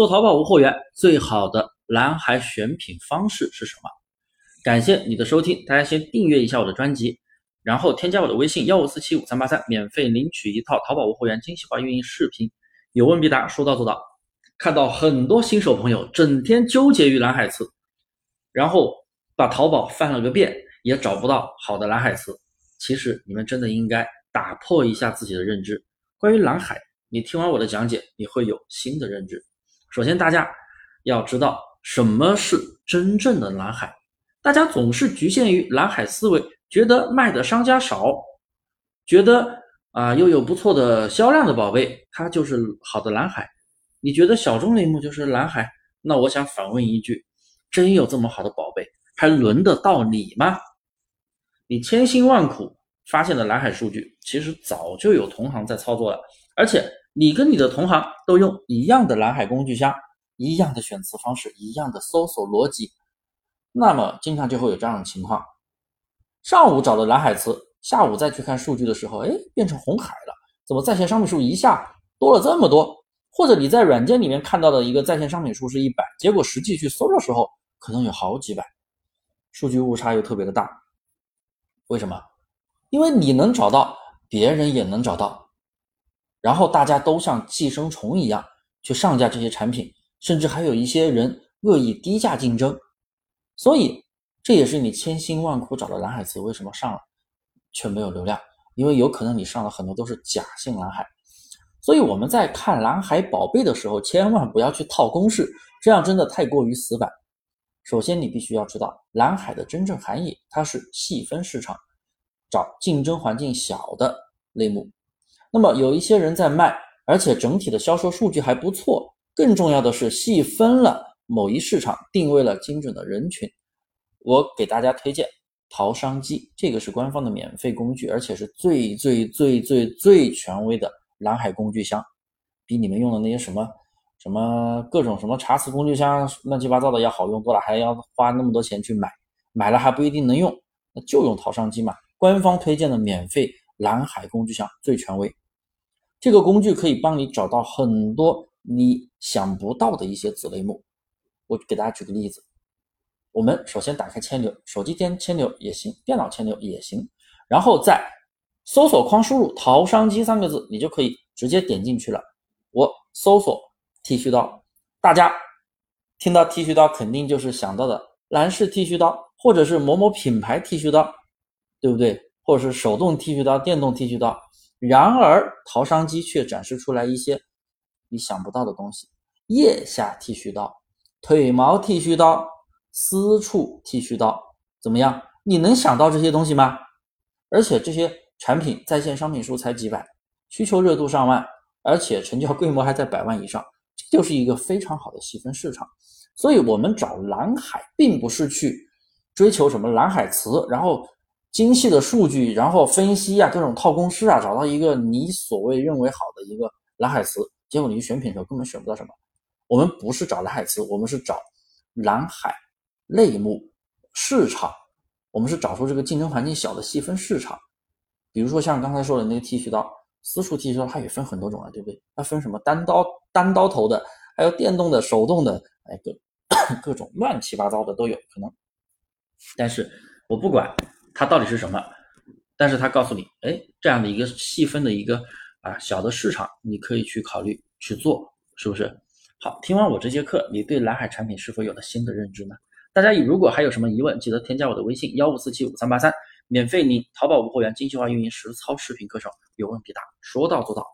做淘宝无货源最好的蓝海选品方式是什么？感谢你的收听，大家先订阅一下我的专辑，然后添加我的微信幺五四七五三八三，免费领取一套淘宝无货源精细化运营视频，有问必答，说到做到。看到很多新手朋友整天纠结于蓝海词，然后把淘宝翻了个遍，也找不到好的蓝海词。其实你们真的应该打破一下自己的认知，关于蓝海。你听完我的讲解，你会有新的认知。首先，大家要知道什么是真正的蓝海。大家总是局限于蓝海思维，觉得卖的商家少，觉得啊又有不错的销量的宝贝，它就是好的蓝海。你觉得小众类目就是蓝海？那我想反问一句：真有这么好的宝贝，还轮得到你吗？你千辛万苦发现的蓝海数据，其实早就有同行在操作了，而且。你跟你的同行都用一样的蓝海工具箱，一样的选词方式，一样的搜索逻辑，那么经常就会有这样的情况：上午找的蓝海词，下午再去看数据的时候，哎，变成红海了。怎么在线商品数一下多了这么多？或者你在软件里面看到的一个在线商品数是一百，结果实际去搜的时候可能有好几百，数据误差又特别的大。为什么？因为你能找到，别人也能找到。然后大家都像寄生虫一样去上架这些产品，甚至还有一些人恶意低价竞争，所以这也是你千辛万苦找的蓝海词为什么上了却没有流量，因为有可能你上了很多都是假性蓝海。所以我们在看蓝海宝贝的时候，千万不要去套公式，这样真的太过于死板。首先，你必须要知道蓝海的真正含义，它是细分市场，找竞争环境小的类目。那么有一些人在卖，而且整体的销售数据还不错。更重要的是细分了某一市场，定位了精准的人群。我给大家推荐淘商机，这个是官方的免费工具，而且是最最最最最权威的蓝海工具箱，比你们用的那些什么什么各种什么查词工具箱乱七八糟的要好用多了，还要花那么多钱去买，买了还不一定能用，那就用淘商机嘛，官方推荐的免费蓝海工具箱最权威。这个工具可以帮你找到很多你想不到的一些子类目。我给大家举个例子，我们首先打开千牛，手机点千牛也行，电脑千牛也行，然后在搜索框输入“淘商机”三个字，你就可以直接点进去了。我搜索剃须刀，大家听到剃须刀肯定就是想到的蓝氏剃须刀，或者是某某品牌剃须刀，对不对？或者是手动剃须刀、电动剃须刀。然而，淘商机却展示出来一些你想不到的东西：腋下剃须刀、腿毛剃须刀、私处剃须刀，怎么样？你能想到这些东西吗？而且这些产品在线商品数才几百，需求热度上万，而且成交规模还在百万以上，这就是一个非常好的细分市场。所以，我们找蓝海，并不是去追求什么蓝海词，然后。精细的数据，然后分析啊，各种套公式啊，找到一个你所谓认为好的一个蓝海词，结果你去选品的时候根本选不到什么。我们不是找蓝海词，我们是找蓝海类目市场，我们是找出这个竞争环境小的细分市场。比如说像刚才说的那个剃须刀，私处剃须刀它也分很多种啊，对不对？它分什么单刀单刀头的，还有电动的、手动的，哎，各 各种乱七八糟的都有可能。但是我不管。它到底是什么？但是它告诉你，哎，这样的一个细分的一个啊小的市场，你可以去考虑去做，是不是？好，听完我这节课，你对蓝海产品是否有了新的认知呢？大家如果还有什么疑问，记得添加我的微信幺五四七五三八三，免费领淘宝无货源精细化运营实操视频课程，有问必答，说到做到。